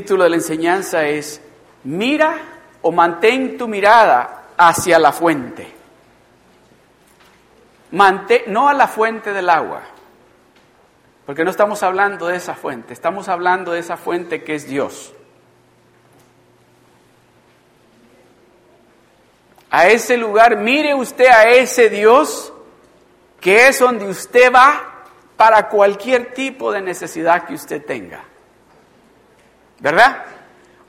título de la enseñanza es Mira o mantén tu mirada hacia la fuente. no a la fuente del agua, porque no estamos hablando de esa fuente, estamos hablando de esa fuente que es Dios. A ese lugar, mire usted a ese Dios que es donde usted va para cualquier tipo de necesidad que usted tenga. ¿Verdad?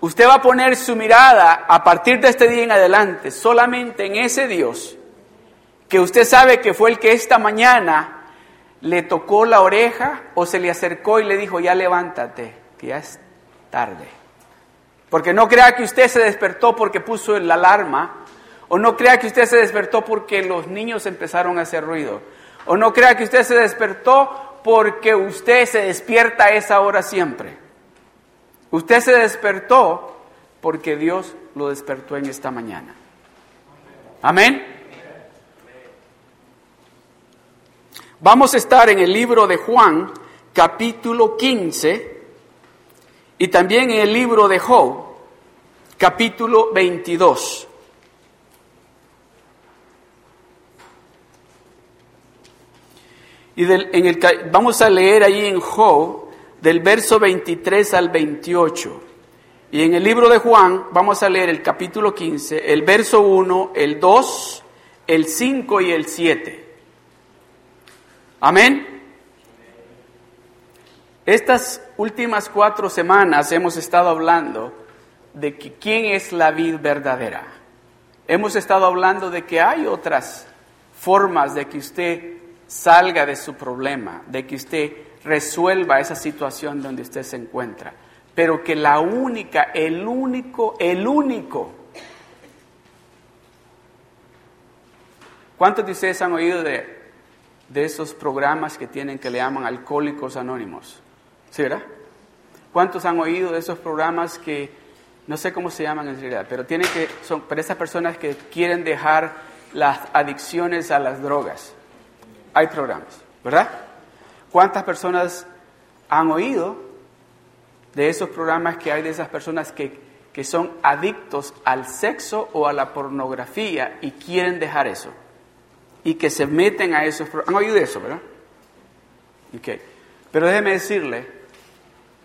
Usted va a poner su mirada a partir de este día en adelante solamente en ese Dios que usted sabe que fue el que esta mañana le tocó la oreja o se le acercó y le dijo, ya levántate, que ya es tarde. Porque no crea que usted se despertó porque puso la alarma, o no crea que usted se despertó porque los niños empezaron a hacer ruido, o no crea que usted se despertó porque usted se despierta a esa hora siempre. Usted se despertó porque Dios lo despertó en esta mañana. Amén. Vamos a estar en el libro de Juan, capítulo 15, y también en el libro de Job, capítulo 22. Y en el, vamos a leer ahí en Job del verso 23 al 28. Y en el libro de Juan vamos a leer el capítulo 15, el verso 1, el 2, el 5 y el 7. Amén. Estas últimas cuatro semanas hemos estado hablando de que quién es la vid verdadera. Hemos estado hablando de que hay otras formas de que usted salga de su problema, de que usted resuelva esa situación donde usted se encuentra. Pero que la única, el único, el único. ¿Cuántos de ustedes han oído de, de esos programas que tienen que le llaman alcohólicos anónimos? ¿Sí, verdad? ¿Cuántos han oído de esos programas que no sé cómo se llaman en realidad, pero tienen que son para esas personas que quieren dejar las adicciones a las drogas? hay programas, ¿verdad? ¿Cuántas personas han oído de esos programas que hay de esas personas que, que son adictos al sexo o a la pornografía y quieren dejar eso? Y que se meten a esos programas. ¿Han oído de eso, verdad? Ok. Pero déjeme decirle,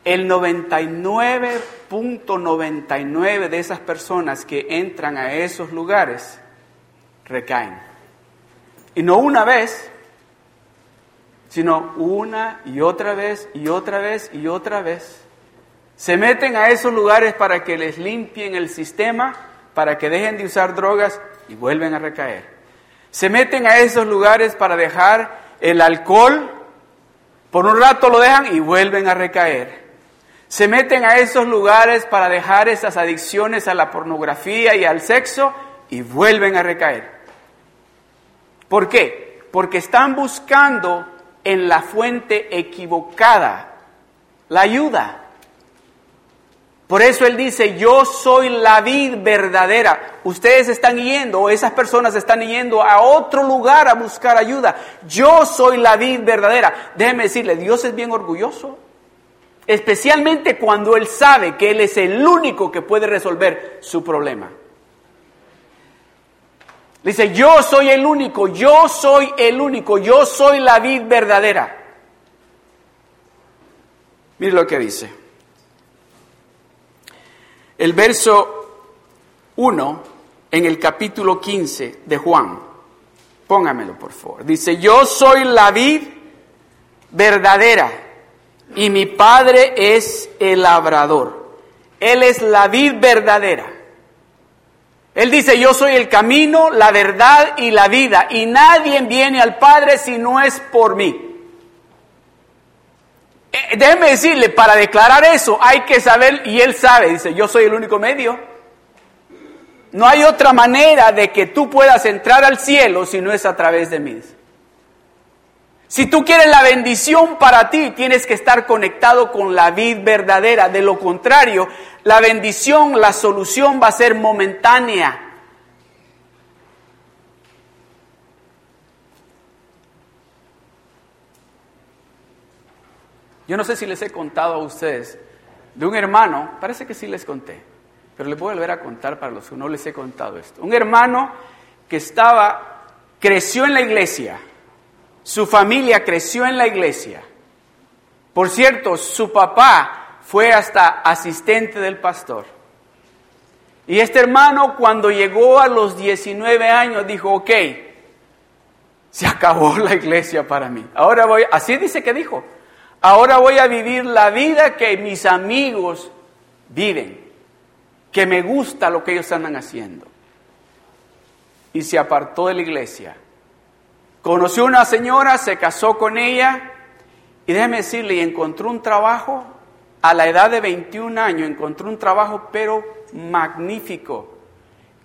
el 99.99 de esas personas que entran a esos lugares recaen. Y no una vez, sino una y otra vez y otra vez y otra vez. Se meten a esos lugares para que les limpien el sistema, para que dejen de usar drogas y vuelven a recaer. Se meten a esos lugares para dejar el alcohol, por un rato lo dejan y vuelven a recaer. Se meten a esos lugares para dejar esas adicciones a la pornografía y al sexo y vuelven a recaer. ¿Por qué? Porque están buscando en la fuente equivocada, la ayuda. Por eso Él dice, yo soy la vid verdadera. Ustedes están yendo, o esas personas están yendo a otro lugar a buscar ayuda. Yo soy la vid verdadera. Déjeme decirle, Dios es bien orgulloso. Especialmente cuando Él sabe que Él es el único que puede resolver su problema. Dice, yo soy el único, yo soy el único, yo soy la vid verdadera. Mire lo que dice. El verso 1 en el capítulo 15 de Juan. Póngamelo, por favor. Dice, yo soy la vid verdadera y mi padre es el labrador. Él es la vid verdadera. Él dice, yo soy el camino, la verdad y la vida, y nadie viene al Padre si no es por mí. Eh, déjeme decirle, para declarar eso hay que saber, y él sabe, dice, yo soy el único medio. No hay otra manera de que tú puedas entrar al cielo si no es a través de mí. Si tú quieres la bendición para ti, tienes que estar conectado con la vid verdadera. De lo contrario, la bendición, la solución va a ser momentánea. Yo no sé si les he contado a ustedes de un hermano, parece que sí les conté, pero les voy a volver a contar para los que no les he contado esto. Un hermano que estaba, creció en la iglesia, su familia creció en la iglesia. Por cierto, su papá fue hasta asistente del pastor. Y este hermano cuando llegó a los 19 años dijo, ok, se acabó la iglesia para mí. Ahora voy, así dice que dijo, ahora voy a vivir la vida que mis amigos viven, que me gusta lo que ellos andan haciendo. Y se apartó de la iglesia. Conoció una señora, se casó con ella y déjeme decirle, encontró un trabajo, a la edad de 21 años encontró un trabajo, pero magnífico,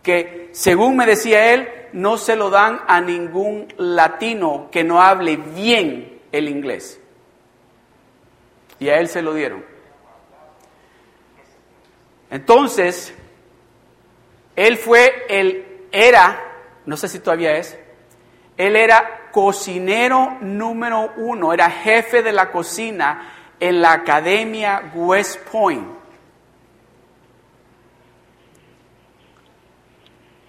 que según me decía él, no se lo dan a ningún latino que no hable bien el inglés. Y a él se lo dieron. Entonces, él fue, él era, no sé si todavía es, él era cocinero número uno, era jefe de la cocina en la Academia West Point.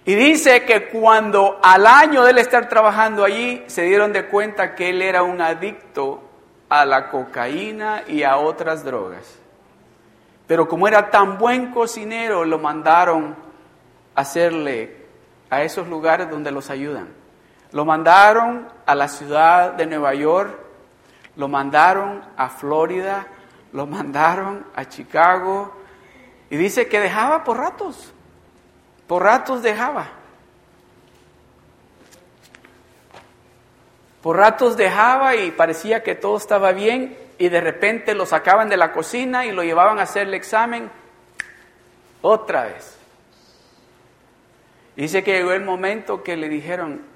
Y dice que cuando al año de él estar trabajando allí, se dieron de cuenta que él era un adicto a la cocaína y a otras drogas. Pero como era tan buen cocinero, lo mandaron a hacerle a esos lugares donde los ayudan. Lo mandaron a la ciudad de Nueva York, lo mandaron a Florida, lo mandaron a Chicago y dice que dejaba por ratos. Por ratos dejaba. Por ratos dejaba y parecía que todo estaba bien y de repente lo sacaban de la cocina y lo llevaban a hacer el examen otra vez. Dice que llegó el momento que le dijeron,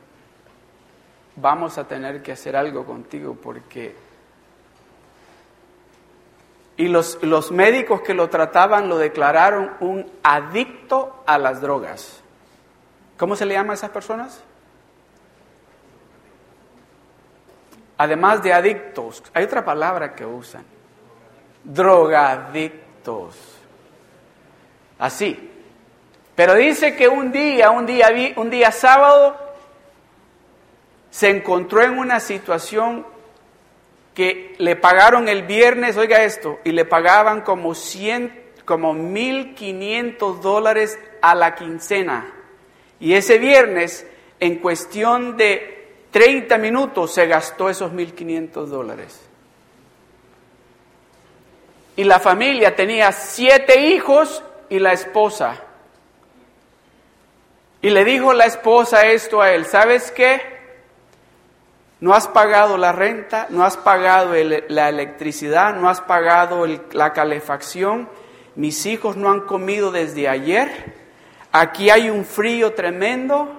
vamos a tener que hacer algo contigo porque... Y los, los médicos que lo trataban lo declararon un adicto a las drogas. ¿Cómo se le llama a esas personas? Además de adictos, hay otra palabra que usan. Drogadictos. Así. Pero dice que un día, un día, un día sábado, se encontró en una situación que le pagaron el viernes, oiga esto, y le pagaban como 100, como 1.500 dólares a la quincena. Y ese viernes, en cuestión de 30 minutos, se gastó esos 1.500 dólares. Y la familia tenía siete hijos y la esposa. Y le dijo la esposa esto a él, ¿sabes qué? No has pagado la renta, no has pagado la electricidad, no has pagado la calefacción, mis hijos no han comido desde ayer, aquí hay un frío tremendo,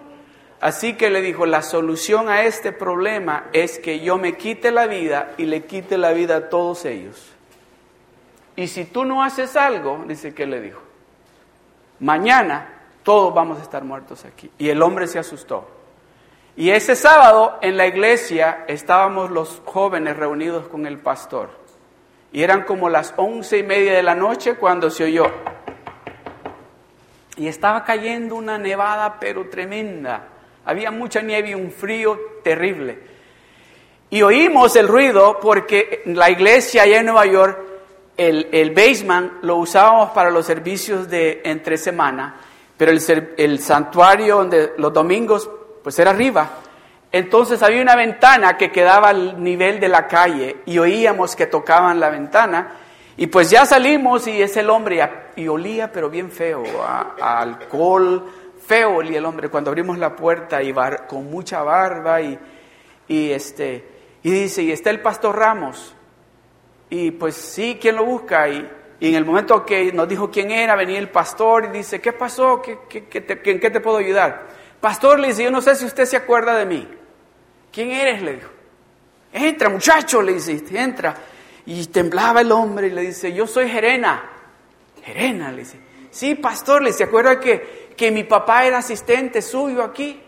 así que le dijo, la solución a este problema es que yo me quite la vida y le quite la vida a todos ellos. Y si tú no haces algo, dice que le dijo, mañana todos vamos a estar muertos aquí. Y el hombre se asustó. Y ese sábado en la iglesia estábamos los jóvenes reunidos con el pastor. Y eran como las once y media de la noche cuando se oyó. Y estaba cayendo una nevada pero tremenda. Había mucha nieve y un frío terrible. Y oímos el ruido porque la iglesia allá en Nueva York, el, el basement lo usábamos para los servicios de entre semana pero el, el santuario donde los domingos pues era arriba. Entonces había una ventana que quedaba al nivel de la calle y oíamos que tocaban la ventana y pues ya salimos y es el hombre y, olía pero bien feo, a, alcohol, feo olía el hombre cuando abrimos la puerta y con mucha barba y, y, este, y dice, y está el pastor Ramos. Y pues sí, ¿quién lo busca? Y, y en el momento que nos dijo quién era, venía el pastor y dice, ¿qué pasó? ¿Qué, te, ¿En qué te puedo ayudar? Pastor le dice, yo no sé si usted se acuerda de mí. ¿Quién eres? Le dijo. Entra, muchacho, le dice, entra. Y temblaba el hombre y le dice, yo soy Jerena. Jerena, le dice. Sí, pastor, le dice, ¿se acuerda que, que mi papá era asistente suyo aquí?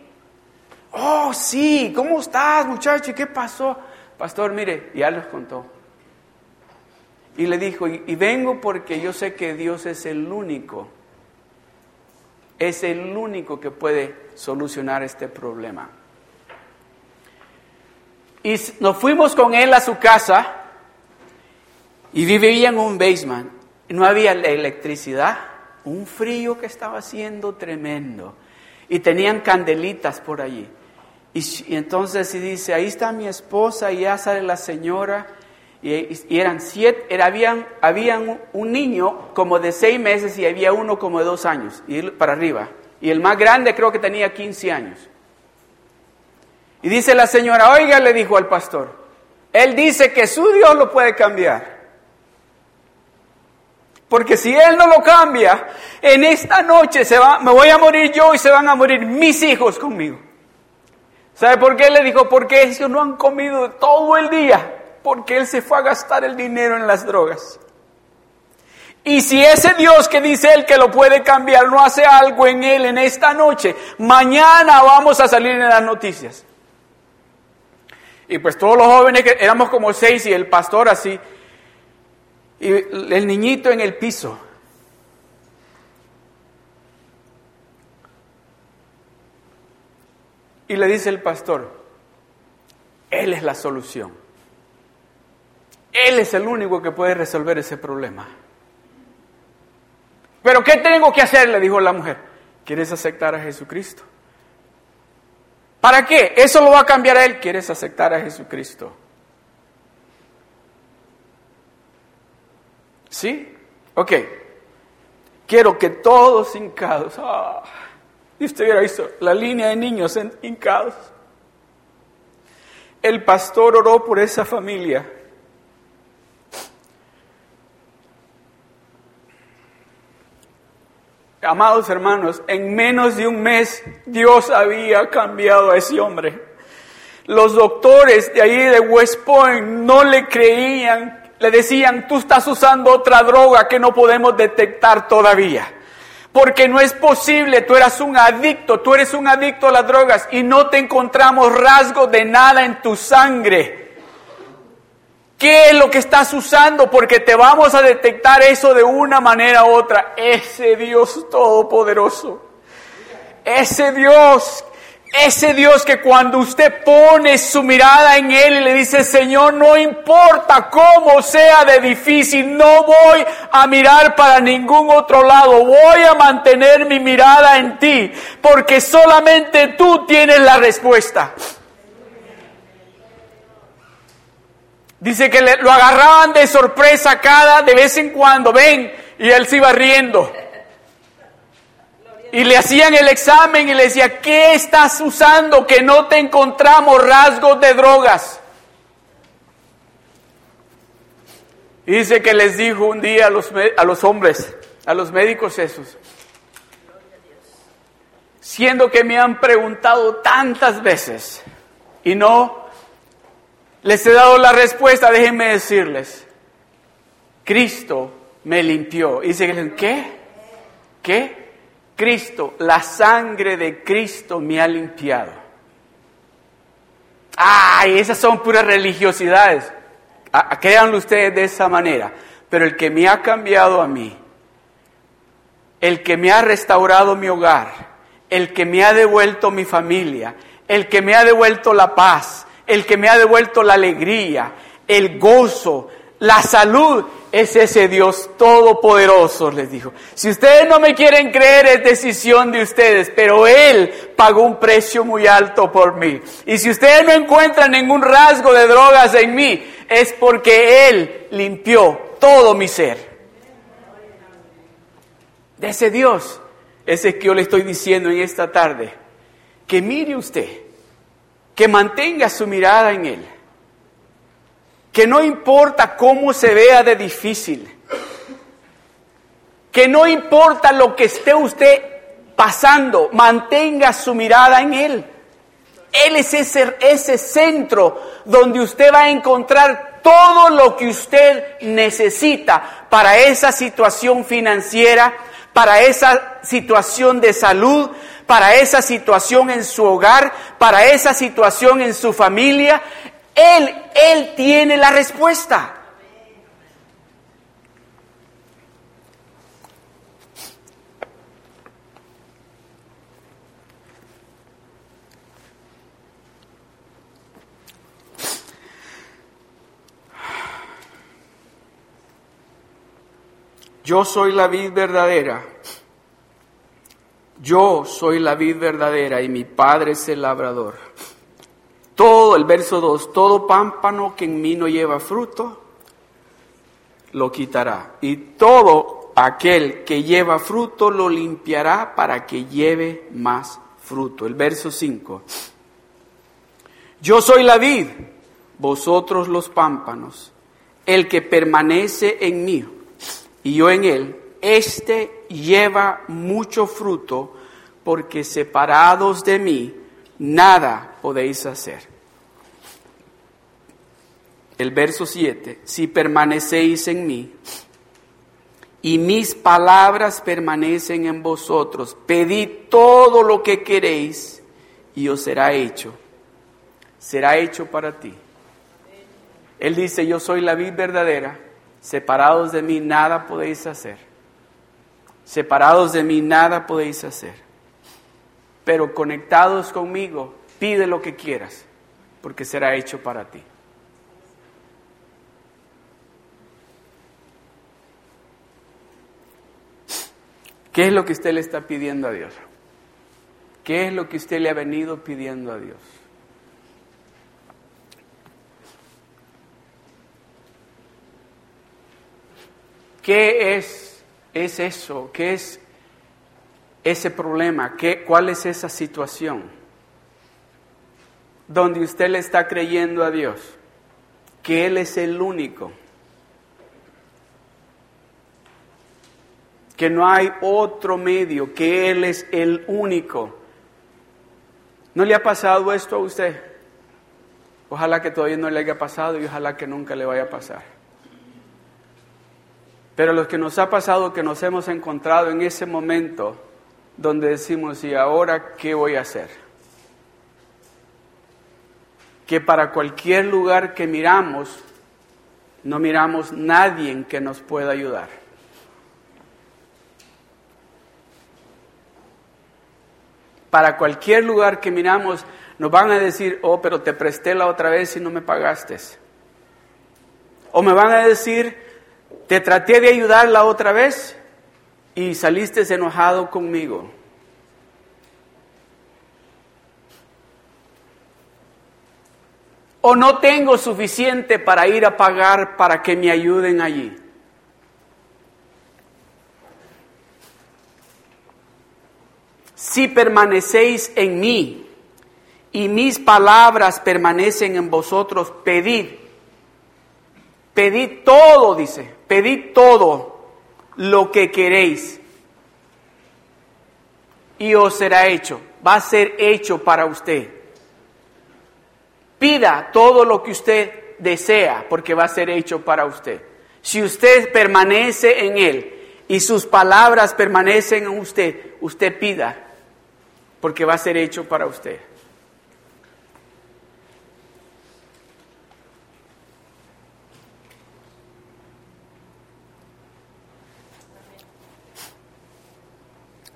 Oh, sí, ¿cómo estás, muchacho? ¿Y qué pasó? Pastor, mire, ya les contó. Y le dijo, y vengo porque yo sé que Dios es el único, es el único que puede solucionar este problema. Y nos fuimos con él a su casa y vivía en un basement. No había electricidad, un frío que estaba haciendo tremendo. Y tenían candelitas por allí. Y, entonces y dice, ahí está mi esposa y ya sale la señora. Y, eran siete, era, habían, un- niño como de seis meses y había uno como de dos años, y para arriba. Y el más grande creo que tenía 15 años. Y dice la señora, oiga, le dijo al pastor, él dice que su Dios lo puede cambiar. Porque si él no lo cambia, en esta noche se va, me voy a morir yo y se van a morir mis hijos conmigo. ¿Sabe por qué? Le dijo, porque ellos no han comido todo el día, porque él se fue a gastar el dinero en las drogas. Y si ese Dios que dice él que lo puede cambiar no hace algo en él en esta noche, mañana vamos a salir en las noticias. Y pues todos los jóvenes que éramos como seis y el pastor así, y el niñito en el piso. Y le dice el pastor, Él es la solución. Él es el único que puede resolver ese problema. Pero ¿qué tengo que hacer? Le dijo la mujer. ¿Quieres aceptar a Jesucristo? ¿Para qué? Eso lo va a cambiar a él. ¿Quieres aceptar a Jesucristo? ¿Sí? Ok. Quiero que todos hincados. Ah, y usted hubiera visto la línea de niños hincados. El pastor oró por esa familia. Amados hermanos, en menos de un mes Dios había cambiado a ese hombre. Los doctores de ahí de West Point no le creían, le decían, tú estás usando otra droga que no podemos detectar todavía. Porque no es posible, tú eras un adicto, tú eres un adicto a las drogas y no te encontramos rasgos de nada en tu sangre. ¿Qué es lo que estás usando? Porque te vamos a detectar eso de una manera u otra. Ese Dios todopoderoso. Ese Dios, ese Dios que cuando usted pone su mirada en Él y le dice, Señor, no importa cómo sea de difícil, no voy a mirar para ningún otro lado, voy a mantener mi mirada en ti, porque solamente tú tienes la respuesta. Dice que lo agarraban de sorpresa cada de vez en cuando, ven, y él se iba riendo. Y le hacían el examen y le decía, ¿qué estás usando que no te encontramos rasgos de drogas? Dice que les dijo un día a los, a los hombres, a los médicos esos, siendo que me han preguntado tantas veces y no les he dado la respuesta, déjenme decirles, Cristo me limpió. Y dice, ¿qué? ¿Qué? Cristo, la sangre de Cristo me ha limpiado. Ay, esas son puras religiosidades. Créanlo ustedes de esa manera. Pero el que me ha cambiado a mí, el que me ha restaurado mi hogar, el que me ha devuelto mi familia, el que me ha devuelto la paz, el que me ha devuelto la alegría, el gozo, la salud, es ese Dios todopoderoso, les dijo. Si ustedes no me quieren creer, es decisión de ustedes, pero Él pagó un precio muy alto por mí. Y si ustedes no encuentran ningún rasgo de drogas en mí, es porque Él limpió todo mi ser. De ese Dios, ese que yo le estoy diciendo en esta tarde, que mire usted, que mantenga su mirada en Él, que no importa cómo se vea de difícil, que no importa lo que esté usted pasando, mantenga su mirada en Él. Él es ese, ese centro donde usted va a encontrar todo lo que usted necesita para esa situación financiera, para esa situación de salud, para esa situación en su hogar, para esa situación en su familia. Él, Él tiene la respuesta. Yo soy la vid verdadera yo soy la vid verdadera y mi Padre es el labrador. Todo, el verso 2, todo pámpano que en mí no lleva fruto, lo quitará. Y todo aquel que lleva fruto lo limpiará para que lleve más fruto. El verso 5. Yo soy la vid, vosotros los pámpanos. El que permanece en mí y yo en él, éste lleva mucho fruto, porque separados de mí nada podéis hacer. El verso 7, si permanecéis en mí y mis palabras permanecen en vosotros, pedid todo lo que queréis y os será hecho. Será hecho para ti. Él dice, yo soy la vid verdadera, separados de mí nada podéis hacer. Separados de mí nada podéis hacer. Pero conectados conmigo, pide lo que quieras, porque será hecho para ti. ¿Qué es lo que usted le está pidiendo a Dios? ¿Qué es lo que usted le ha venido pidiendo a Dios? ¿Qué es, es eso? ¿Qué es ese problema? ¿Qué, ¿Cuál es esa situación? Donde usted le está creyendo a Dios que Él es el único. Que no hay otro medio, que Él es el único. ¿No le ha pasado esto a usted? Ojalá que todavía no le haya pasado y ojalá que nunca le vaya a pasar. Pero lo que nos ha pasado, que nos hemos encontrado en ese momento donde decimos, ¿y ahora qué voy a hacer? Que para cualquier lugar que miramos, no miramos nadie que nos pueda ayudar. Para cualquier lugar que miramos, nos van a decir, oh, pero te presté la otra vez y no me pagaste. O me van a decir, te traté de ayudar la otra vez y saliste enojado conmigo. O no tengo suficiente para ir a pagar para que me ayuden allí. Si permanecéis en mí y mis palabras permanecen en vosotros, pedid Pedid todo, dice, pedid todo lo que queréis y os será hecho, va a ser hecho para usted. Pida todo lo que usted desea porque va a ser hecho para usted. Si usted permanece en Él y sus palabras permanecen en usted, usted pida porque va a ser hecho para usted.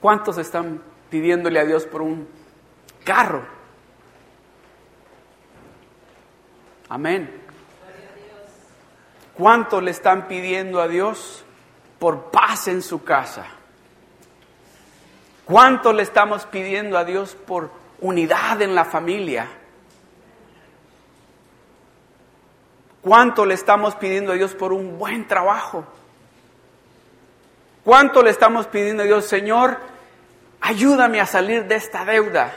¿Cuántos están pidiéndole a Dios por un carro? Amén. ¿Cuántos le están pidiendo a Dios por paz en su casa? ¿Cuántos le estamos pidiendo a Dios por unidad en la familia? ¿Cuánto le estamos pidiendo a Dios por un buen trabajo? ¿Cuánto le estamos pidiendo a Dios, Señor? Ayúdame a salir de esta deuda.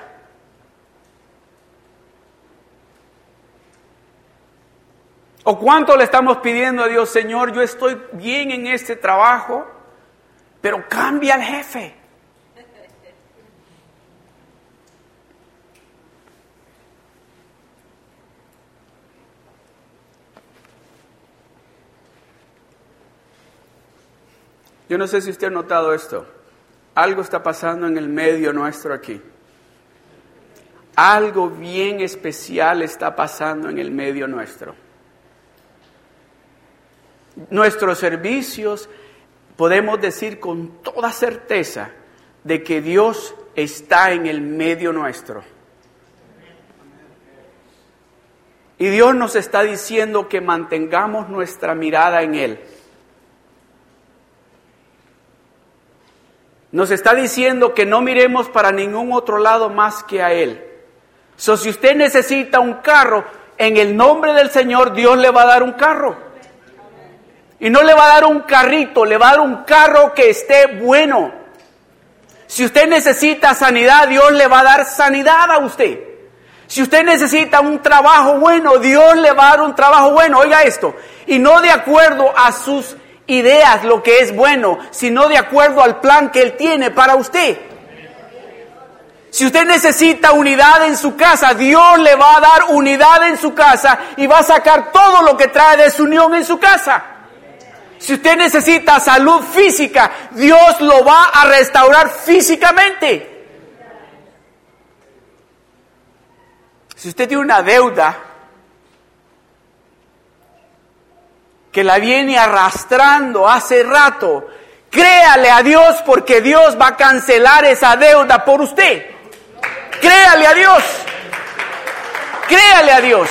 ¿O cuánto le estamos pidiendo a Dios, Señor, yo estoy bien en este trabajo, pero cambia al jefe? Yo no sé si usted ha notado esto. Algo está pasando en el medio nuestro aquí. Algo bien especial está pasando en el medio nuestro. Nuestros servicios podemos decir con toda certeza de que Dios está en el medio nuestro. Y Dios nos está diciendo que mantengamos nuestra mirada en Él nos está diciendo que no miremos para ningún otro lado más que a Él. So, si usted necesita un carro, en el nombre del Señor Dios le va a dar un carro. Y no le va a dar un carrito, le va a dar un carro que esté bueno. Si usted necesita sanidad, Dios le va a dar sanidad a usted. Si usted necesita un trabajo bueno, Dios le va a dar un trabajo bueno. Oiga esto. Y no de acuerdo a sus ideas lo que es bueno, sino de acuerdo al plan que Él tiene para usted. Si usted necesita unidad en su casa, Dios le va a dar unidad en su casa y va a sacar todo lo que trae desunión en su casa. Si usted necesita salud física, Dios lo va a restaurar físicamente. Si usted tiene una deuda que la viene arrastrando hace rato, créale a Dios porque Dios va a cancelar esa deuda por usted. Créale a Dios. Créale a Dios.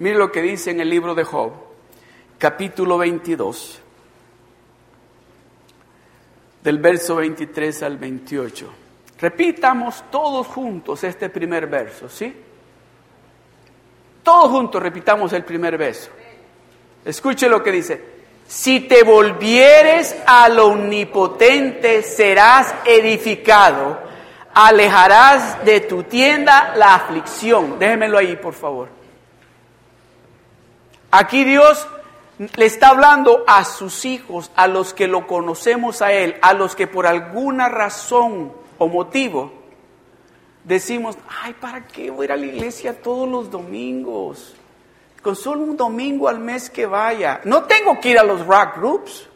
Mire lo que dice en el libro de Job, capítulo 22, del verso 23 al 28. Repitamos todos juntos este primer verso, ¿sí? Todos juntos repitamos el primer verso. Escuche lo que dice. Si te volvieres al omnipotente, serás edificado. Alejarás de tu tienda la aflicción. Déjemelo ahí, por favor. Aquí Dios le está hablando a sus hijos, a los que lo conocemos a Él, a los que por alguna razón o motivo decimos, ay, ¿para qué voy a ir a la iglesia todos los domingos? Con solo un domingo al mes que vaya. No tengo que ir a los rock groups.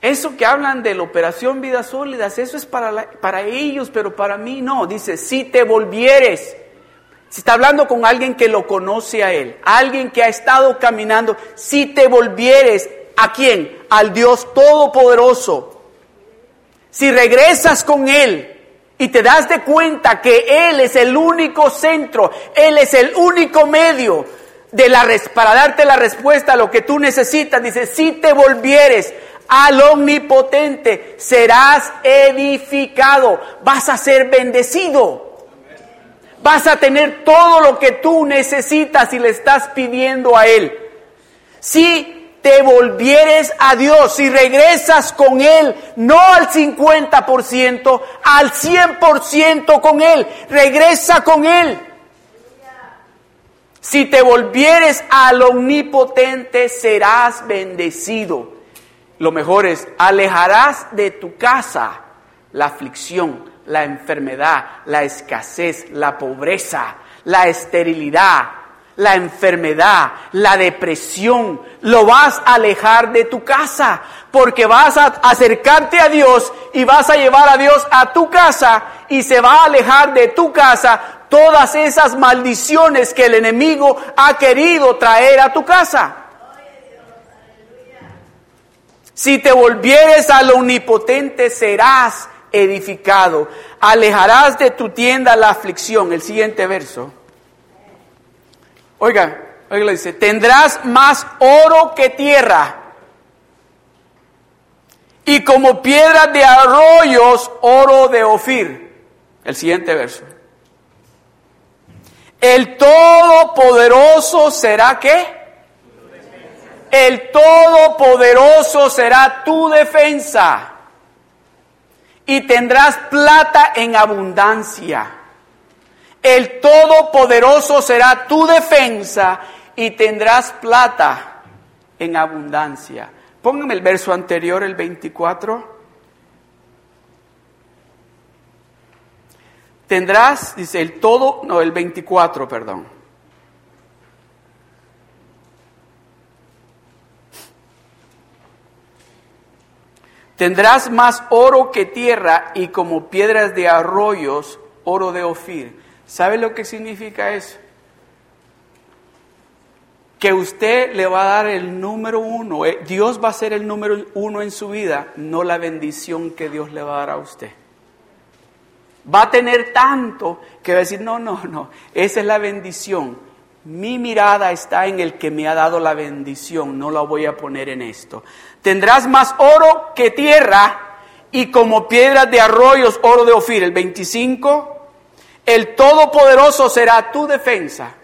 Eso que hablan de la operación Vidas Sólidas, eso es para, para ellos, pero para mí no. Dice, si te volvieres si está hablando con alguien que lo conoce a Él, alguien que ha estado caminando, si te volvieres a quién? Al Dios Todopoderoso. Si regresas con Él y te das de cuenta que Él es el único centro, Él es el único medio de la, para darte la respuesta a lo que tú necesitas, dice, si te volvieres al omnipotente, serás edificado, vas a ser bendecido. Vas a tener todo lo que tú necesitas y le estás pidiendo a Él. Si te volvieres a Dios, si regresas con Él, no al 50%, al 100% con Él, regresa con Él. Si te volvieres al omnipotente, serás bendecido. Lo mejor es, alejarás de tu casa la aflicción, la enfermedad, la escasez, la pobreza, la esterilidad, la enfermedad, la depresión, lo vas a alejar de tu casa, porque vas a acercarte a Dios y vas a llevar a Dios a tu casa y se va a alejar de tu casa todas esas maldiciones que el enemigo ha querido traer a tu casa. Si te volvieres al omnipotente serás edificado. Alejarás de tu tienda la aflicción. El siguiente verso. Oiga, oiga, dice, tendrás más oro que tierra. Y como piedras de arroyos, oro de Ofir. El siguiente verso. El Todopoderoso será qué? El Todopoderoso será tu defensa y tendrás plata en abundancia. El Todopoderoso será tu defensa y tendrás plata en abundancia. Póngame el verso anterior, el 24. Tendrás, dice el todo, no, el 24, perdón. Tendrás más oro que tierra y como piedras de arroyos, oro de Ofir. ¿Sabe lo que significa eso? Que usted le va a dar el número uno. Eh, Dios va a ser el número uno en su vida, no la bendición que Dios le va a dar a usted. Va a tener tanto que va a decir, no, no, no, esa es la bendición. Mi mirada está en el que me ha dado la bendición, no la voy a poner en esto. Tendrás más oro que tierra y como piedras de arroyos oro de Ofir. El 25, el Todopoderoso será tu defensa.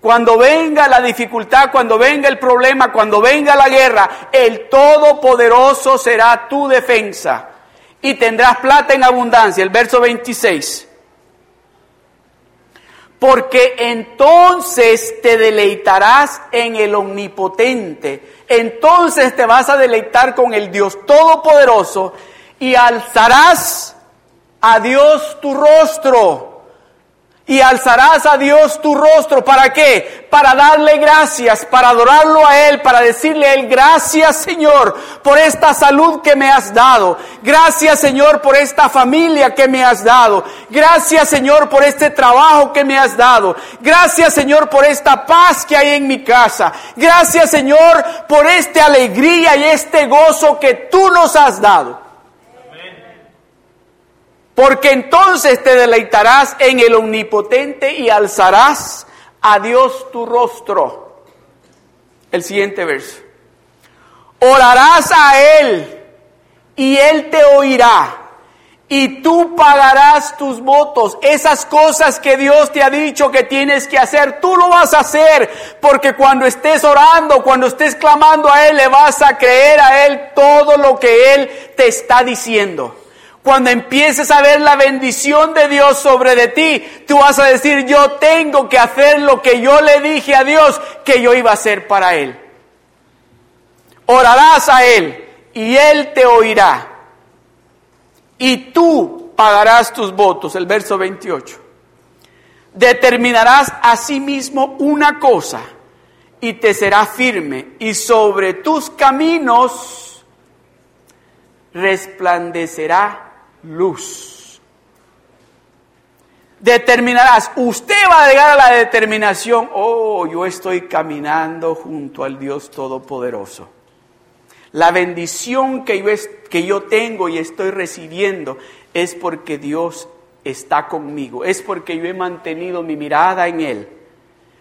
Cuando venga la dificultad, cuando venga el problema, cuando venga la guerra, el Todopoderoso será tu defensa. Y tendrás plata en abundancia. El verso 26 porque entonces te deleitarás en el omnipotente, entonces te vas a deleitar con el Dios Todopoderoso y alzarás a Dios tu rostro y alzarás a Dios tu rostro. ¿Para qué? Para darle gracias, para adorarlo a Él, para decirle a Él, gracias Señor por esta salud que me has dado. Gracias Señor por esta familia que me has dado. Gracias Señor por este trabajo que me has dado. Gracias Señor por esta paz que hay en mi casa. Gracias Señor por esta alegría y este gozo que tú nos has dado porque entonces te deleitarás en el omnipotente y alzarás a Dios tu rostro. El siguiente verso. Orarás a Él y Él te oirá y tú pagarás tus votos. Esas cosas que Dios te ha dicho que tienes que hacer, tú lo vas a hacer. Porque cuando estés orando, cuando estés clamando a Él, le vas a creer a Él todo lo que Él te está diciendo. Cuando empieces a ver la bendición de Dios sobre de ti, tú vas a decir, yo tengo que hacer lo que yo le dije a Dios que yo iba a hacer para Él. Orarás a Él y Él te oirá. Y tú pagarás tus votos, el verso 28. Determinarás a sí mismo una cosa y te será firme y sobre tus caminos resplandecerá luz. Determinarás, usted va a llegar a la determinación, oh, yo estoy caminando junto al Dios Todopoderoso. La bendición que yo, que yo tengo y estoy recibiendo es porque Dios está conmigo, es porque yo he mantenido mi mirada en Él.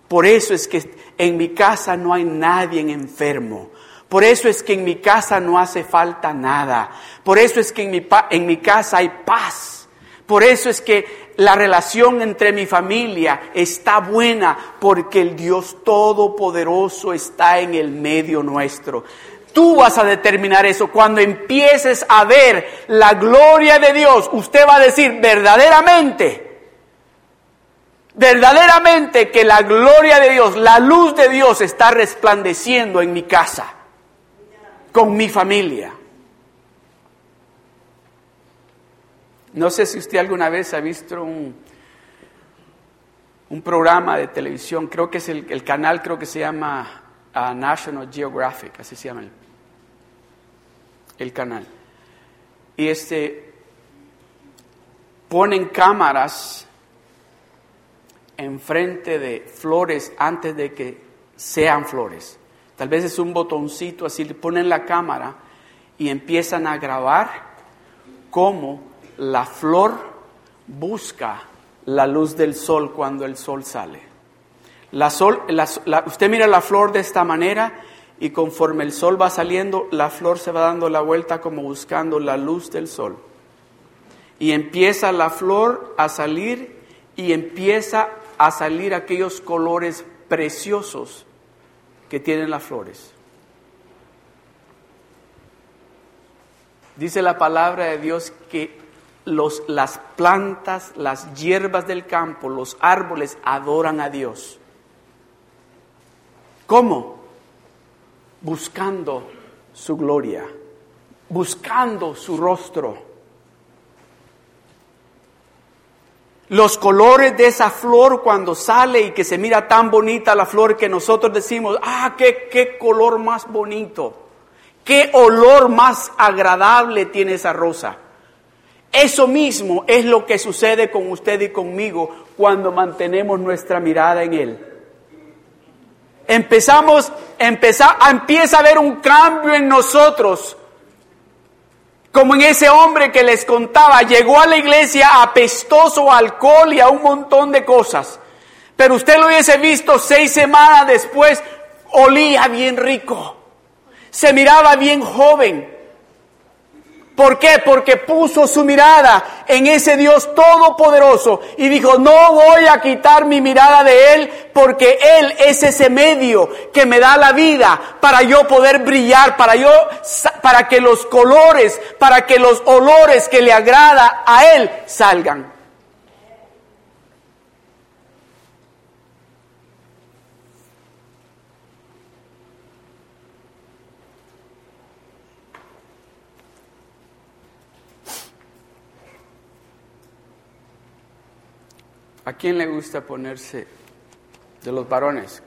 Por eso es que en mi casa no hay nadie enfermo. Por eso es que en mi casa no hace falta nada. Por eso es que en mi, en mi casa hay paz. Por eso es que la relación entre mi familia está buena porque el Dios Todopoderoso está en el medio nuestro. Tú vas a determinar eso. Cuando empieces a ver la gloria de Dios, usted va a decir verdaderamente, verdaderamente que la gloria de Dios, la luz de Dios está resplandeciendo en mi casa con mi familia. No sé si usted alguna vez ha visto un, un programa de televisión, creo que es el, canal, creo que se llama uh, National Geographic, así se llama el, el canal. Y este, ponen cámaras enfrente de flores antes de que sean flores. Tal vez es un botoncito, así le ponen la cámara y empiezan a grabar cómo la flor busca la luz del sol cuando el sol sale. La sol, usted mira la flor de esta manera y conforme el sol va saliendo, la flor se va dando la vuelta como buscando la luz del sol. Y empieza la flor a salir y empieza a salir aquellos colores preciosos que tienen las flores. Dice la palabra de Dios que los, las plantas, las hierbas del campo, los árboles adoran a Dios. ¿Cómo? Buscando su gloria, buscando su rostro. Los colores de esa flor cuando sale y que se mira tan bonita la flor que nosotros decimos, ah, qué, qué color más bonito, qué olor más agradable tiene esa rosa. Eso mismo es lo que sucede con usted y conmigo cuando mantenemos nuestra mirada en Él. Empezamos, empieza a haber un cambio en nosotros como en ese hombre que les contaba, llegó a la iglesia apestoso alcohol y a un montón de cosas. Pero usted lo hubiese visto seis semanas después, olía bien rico. Se miraba bien joven. ¿Por qué? Porque puso su mirada en ese Dios todopoderoso y dijo, no voy a quitar mi mirada de Él porque Él es ese medio que me da la vida para yo poder brillar, para yo, para que los colores, para que los olores que le agrada a Él salgan. ¿A quién le gusta ponerse de los varones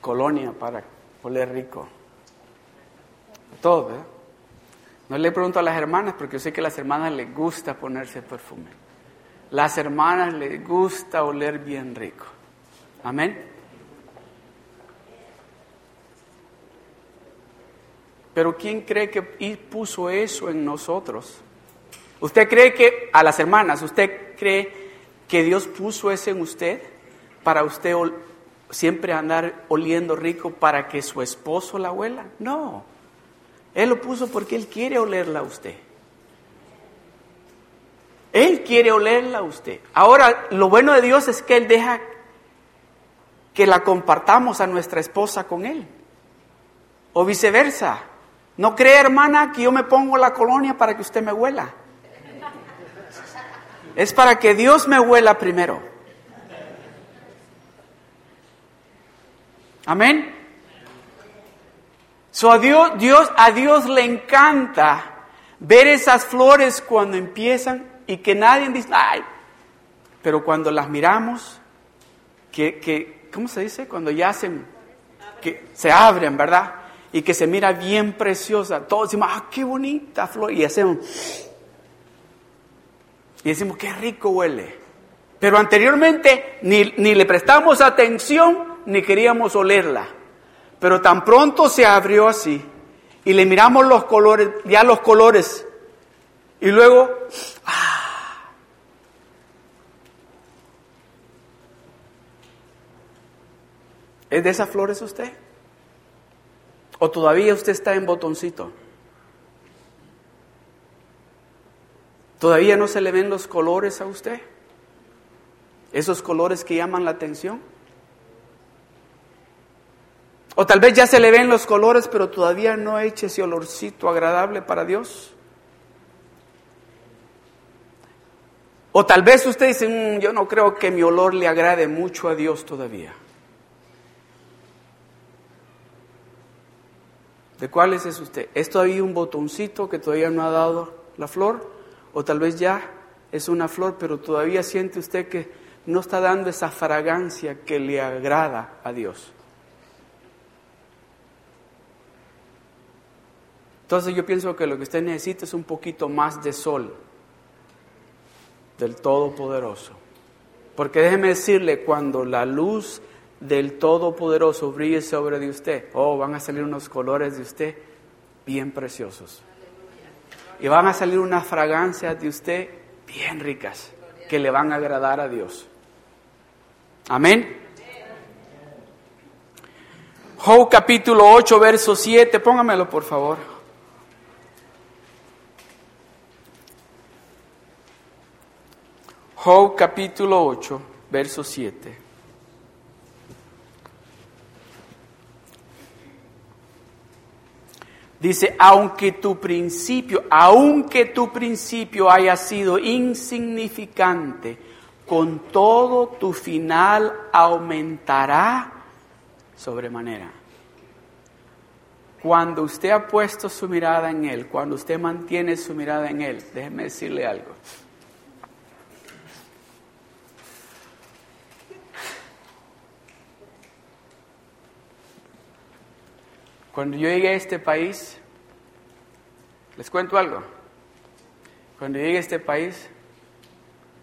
colonia para oler rico? A todos, ¿verdad? No le pregunto a las hermanas porque yo sé que a las hermanas les gusta ponerse perfume. Las hermanas les gusta oler bien rico. Amén. Pero ¿quién cree que puso eso en nosotros? ¿Usted cree que, a las hermanas, usted cree que Dios puso eso en usted para usted siempre andar oliendo rico para que su esposo la huela? No. Él lo puso porque Él quiere olerla a usted. Él quiere olerla a usted. Ahora, lo bueno de Dios es que Él deja que la compartamos a nuestra esposa con Él. O viceversa. No cree, hermana, que yo me pongo la colonia para que usted me huela. Es para que Dios me huela primero. Amén. So a Dios, Dios, a Dios le encanta ver esas flores cuando empiezan y que nadie dice, ay, pero cuando las miramos, que, que ¿cómo se dice? Cuando ya que se abren, ¿verdad? Y que se mira bien preciosa. Todos decimos, ah, qué bonita flor. Y hacemos, y decimos, qué rico huele. Pero anteriormente ni, ni le prestamos atención ni queríamos olerla. Pero tan pronto se abrió así y le miramos los colores, ya los colores. Y luego, ¡ah! ¿Es de esas flores usted? ¿O todavía usted está en botoncito? ¿Todavía no se le ven los colores a usted? ¿Esos colores que llaman la atención? O tal vez ya se le ven los colores, pero todavía no eche ese olorcito agradable para Dios. O tal vez usted dice, mm, yo no creo que mi olor le agrade mucho a Dios todavía. ¿De cuál es usted? ¿Es todavía un botoncito que todavía no ha dado la flor? O tal vez ya es una flor, pero todavía siente usted que no está dando esa fragancia que le agrada a Dios. Entonces yo pienso que lo que usted necesita es un poquito más de sol del Todopoderoso. Porque déjeme decirle, cuando la luz del Todopoderoso brille sobre de usted, oh, van a salir unos colores de usted bien preciosos y van a salir unas fragancias de usted bien ricas que le van a agradar a Dios. Amén. Job capítulo 8, verso 7, póngamelo por favor. Job capítulo 8, verso 7. Dice, aunque tu principio, aunque tu principio haya sido insignificante, con todo tu final aumentará sobremanera. Cuando usted ha puesto su mirada en Él, cuando usted mantiene su mirada en Él, déjeme decirle algo. Cuando yo llegué a este país, les cuento algo. Cuando llegué a este país,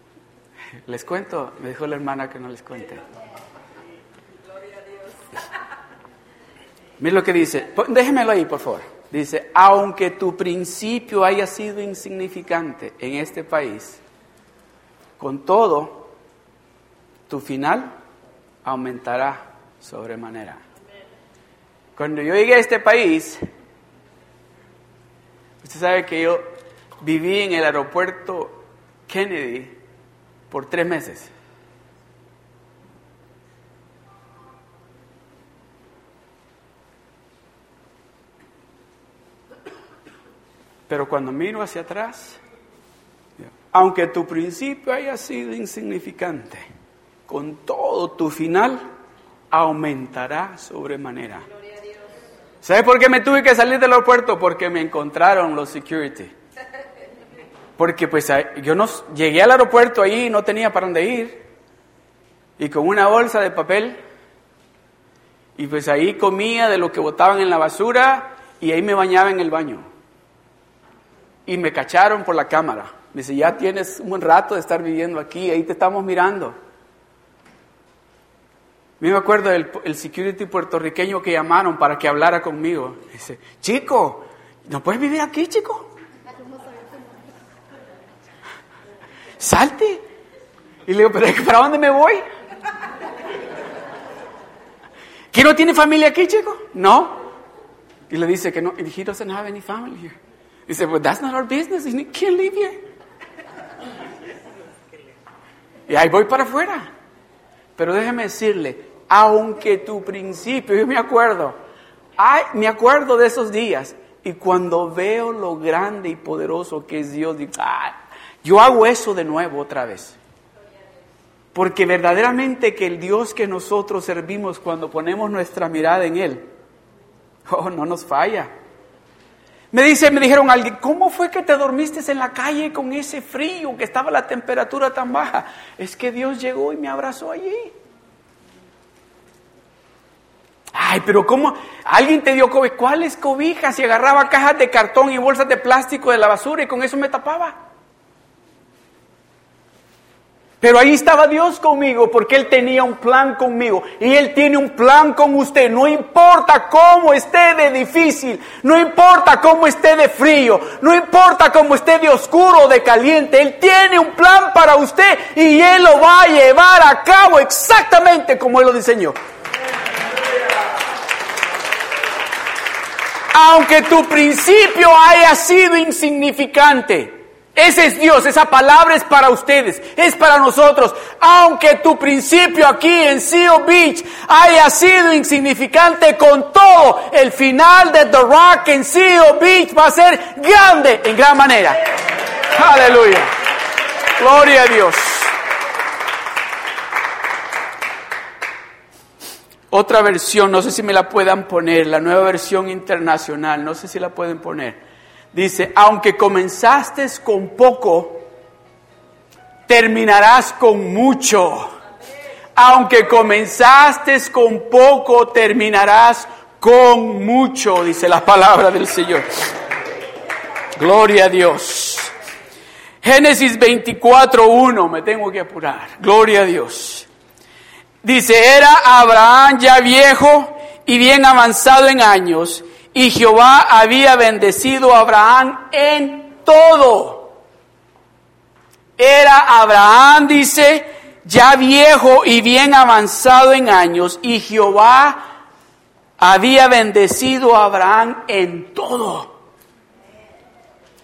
les cuento, me dijo la hermana que no les cuente. Mira lo que dice, déjenmelo ahí, por favor. Dice, aunque tu principio haya sido insignificante en este país, con todo, tu final aumentará sobremanera. Cuando yo llegué a este país, usted sabe que yo viví en el aeropuerto Kennedy por tres meses. Pero cuando miro hacia atrás, aunque tu principio haya sido insignificante, con todo tu final aumentará sobremanera. ¿Sabe por qué me tuve que salir del aeropuerto? Porque me encontraron los security. Porque pues yo no llegué al aeropuerto ahí y no tenía para dónde ir. Y con una bolsa de papel. Y pues ahí comía de lo que botaban en la basura y ahí me bañaba en el baño. Y me cacharon por la cámara. Me dice, ya tienes un buen rato de estar viviendo aquí, ahí te estamos mirando. Me acuerdo del el security puertorriqueño que llamaron para que hablara conmigo. Dice, chico, ¿no puedes vivir aquí, chico? Salte. Y le digo, ¿pero para dónde me voy? ¿Que no tiene familia aquí, chico? No. Y le dice que no. he doesn't have any family here. Dice, but that's not our business. He can't. Y ahí voy para afuera. Pero déjeme decirle, aunque tu principio, yo me acuerdo, ay, me acuerdo de esos días. Y cuando veo lo grande y poderoso que es Dios, digo, yo hago eso de nuevo otra vez. Porque verdaderamente que el Dios que nosotros servimos cuando ponemos nuestra mirada en Él, oh, no nos falla. Me dice, me dijeron alguien, ¿cómo fue que te dormiste en la calle con ese frío, que estaba la temperatura tan baja? Es que Dios llegó y me abrazó allí. Ay, pero ¿cómo? Alguien te dio cobijas. ¿Cuáles cobijas? Y agarraba cajas de cartón y bolsas de plástico de la basura y con eso me tapaba. Pero ahí estaba Dios conmigo porque Él tenía un plan conmigo y Él tiene un plan con usted. No importa cómo esté de difícil, no importa cómo esté de frío, no importa cómo esté de oscuro o de caliente. Él tiene un plan para usted y Él lo va a llevar a cabo exactamente como Él lo diseñó. Aunque tu principio haya sido insignificante. Ese es Dios, esa palabra es para ustedes, es para nosotros. Aunque tu principio aquí en Seal Beach haya sido insignificante con todo, el final de The Rock en Seal Beach va a ser grande en gran manera. Aleluya. Gloria a Dios. Otra versión, no sé si me la puedan poner, la nueva versión internacional, no sé si la pueden poner. Dice, aunque comenzaste con poco, terminarás con mucho. Aunque comenzaste con poco, terminarás con mucho, dice la palabra del Señor. Gloria a Dios. Génesis 24.1, me tengo que apurar. Gloria a Dios. Dice, era Abraham ya viejo y bien avanzado en años y Jehová había bendecido a Abraham en todo. Era Abraham, dice, ya viejo y bien avanzado en años, y Jehová había bendecido a Abraham en todo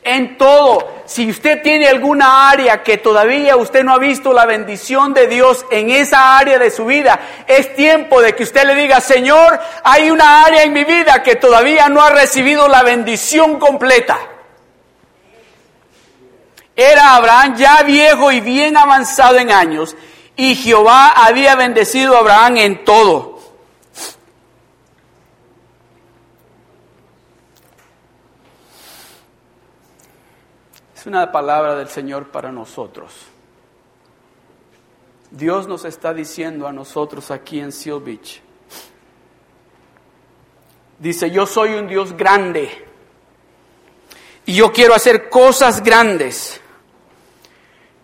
en todo. Si usted tiene alguna área que todavía usted no ha visto la bendición de Dios en esa área de su vida, es tiempo de que usted le diga, Señor, hay una área en mi vida que todavía no ha recibido la bendición completa. Era Abraham ya viejo y bien avanzado en años, y Jehová había bendecido a Abraham en todo. Una palabra del Señor para nosotros. Dios nos está diciendo a nosotros aquí en Seal Beach. Dice, yo soy un Dios grande y yo quiero hacer cosas grandes.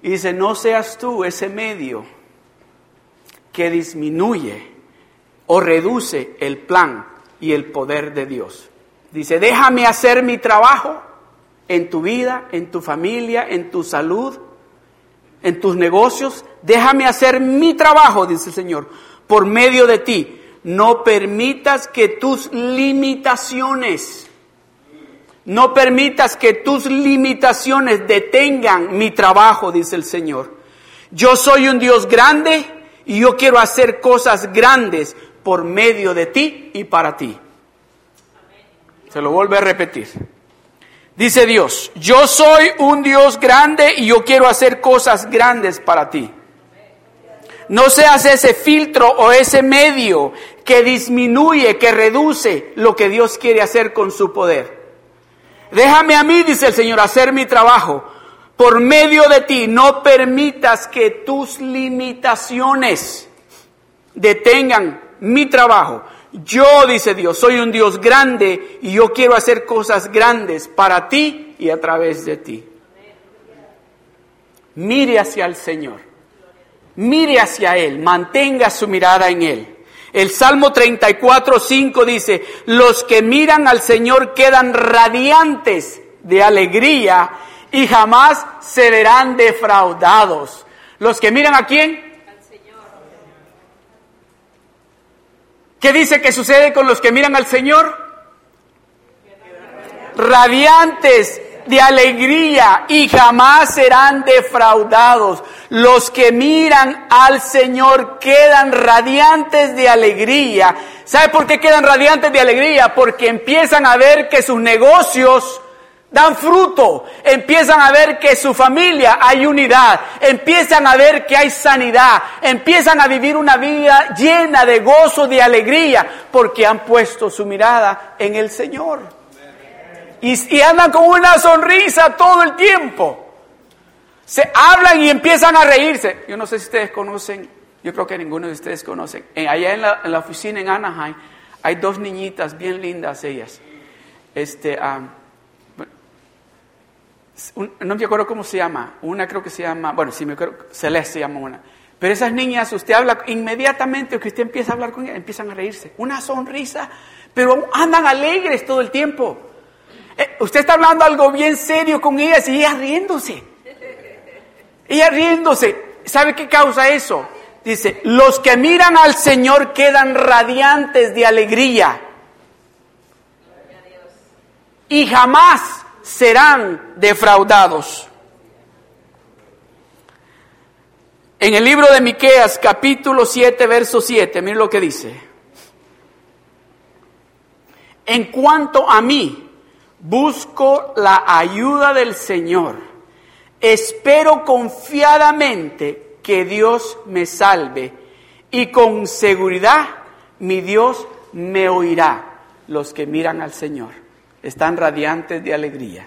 Y dice, no seas tú ese medio que disminuye o reduce el plan y el poder de Dios. Dice, déjame hacer mi trabajo en tu vida, en tu familia, en tu salud, en tus negocios. Déjame hacer mi trabajo, dice el Señor, por medio de ti. No permitas que tus limitaciones, no permitas que tus limitaciones detengan mi trabajo, dice el Señor. Yo soy un Dios grande y yo quiero hacer cosas grandes por medio de ti y para ti. Se lo vuelvo a repetir. Dice Dios, yo soy un Dios grande y yo quiero hacer cosas grandes para ti. No seas ese filtro o ese medio que disminuye, que reduce lo que Dios quiere hacer con su poder. Déjame a mí, dice el Señor, hacer mi trabajo. Por medio de ti, no permitas que tus limitaciones detengan mi trabajo. Yo, dice Dios, soy un Dios grande y yo quiero hacer cosas grandes para ti y a través de ti. Mire hacia el Señor. Mire hacia Él. Mantenga su mirada en Él. El Salmo 34, 5 dice, los que miran al Señor quedan radiantes de alegría y jamás se verán defraudados. Los que miran a quién? Al Señor. ¿Qué dice que sucede con los que miran al Señor? Radiantes de alegría y jamás serán defraudados. Los que miran al Señor quedan radiantes de alegría. ¿Sabe por qué quedan radiantes de alegría? Porque empiezan a ver que sus negocios dan fruto, empiezan a ver que su familia hay unidad, empiezan a ver que hay sanidad, empiezan a vivir una vida llena de gozo, de alegría, porque han puesto su mirada en el Señor y, andan con una sonrisa todo el tiempo. Se hablan y empiezan a reírse. Yo no sé si ustedes conocen, yo creo que ninguno de ustedes conocen. allá en la, oficina en Anaheim hay dos niñitas bien lindas ellas. Este, no me acuerdo cómo se llama. Una creo que se llama, bueno, sí me acuerdo, Celeste se llama una. Pero esas niñas, usted habla inmediatamente que usted empieza a hablar con ellas, empiezan a reírse. Una sonrisa, pero andan alegres todo el tiempo. Eh, usted está hablando algo bien serio con ellas y ella riéndose. Ella riéndose. ¿Sabe qué causa eso? Dice, los que miran al Señor quedan radiantes de alegría. Y jamás serán defraudados. En el libro de Miqueas, capítulo 7, verso 7, miren lo que dice. En cuanto a mí, Busco la ayuda del Señor. Espero confiadamente que Dios me salve y con seguridad mi Dios me oirá. Los que miran al Señor están radiantes de alegría.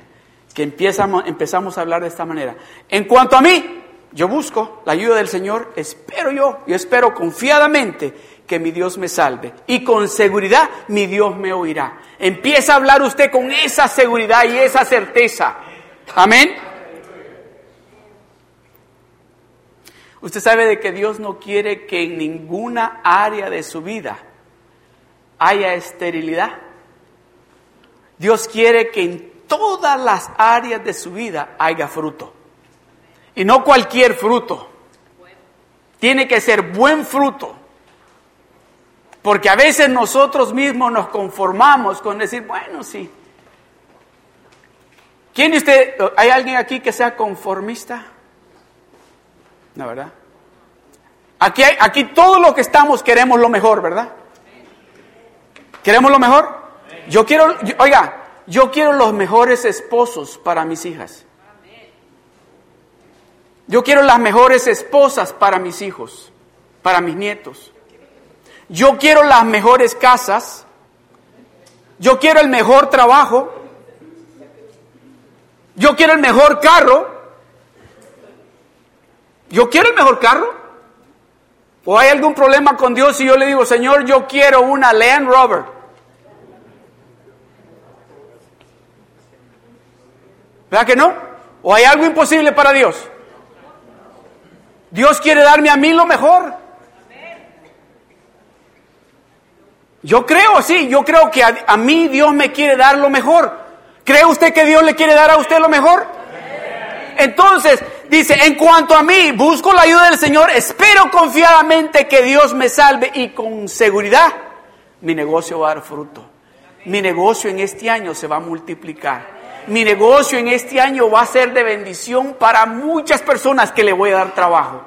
Que empezamos, empezamos a hablar de esta manera. En cuanto a mí, yo busco la ayuda del Señor, espero yo, yo espero confiadamente que mi Dios me salve. Y con seguridad mi Dios me oirá. Empieza a hablar usted con esa seguridad y esa certeza. Amén. Usted sabe de que Dios no quiere que en ninguna área de su vida haya esterilidad. Dios quiere que en todas las áreas de su vida haya fruto. Y no cualquier fruto. Tiene que ser buen fruto porque a veces nosotros mismos nos conformamos con decir, bueno, sí. ¿Quién usted, hay alguien aquí que sea conformista? No, ¿verdad? Aquí, hay, aquí todo lo que estamos queremos lo mejor, ¿verdad? ¿Queremos lo mejor? Yo quiero, oiga, yo quiero los mejores esposos para mis hijas. Yo quiero las mejores esposas para mis hijos, para mis nietos. Yo quiero las mejores casas. Yo quiero el mejor trabajo. Yo quiero el mejor carro. Yo quiero el mejor carro. ¿O hay algún problema con Dios si yo le digo, Señor, yo quiero una Land Rover? ¿Verdad que no? ¿O hay algo imposible para Dios? Dios quiere darme a mí lo mejor. Yo creo, sí, yo creo que a, mí Dios me quiere dar lo mejor. ¿Cree usted que Dios le quiere dar a usted lo mejor? Entonces, Dice, en cuanto a mí, busco la ayuda del Señor, espero confiadamente que Dios me salve y con seguridad mi negocio va a dar fruto. Mi negocio en este año se va a multiplicar. Mi negocio en este año va a ser de bendición para muchas personas que le voy a dar trabajo.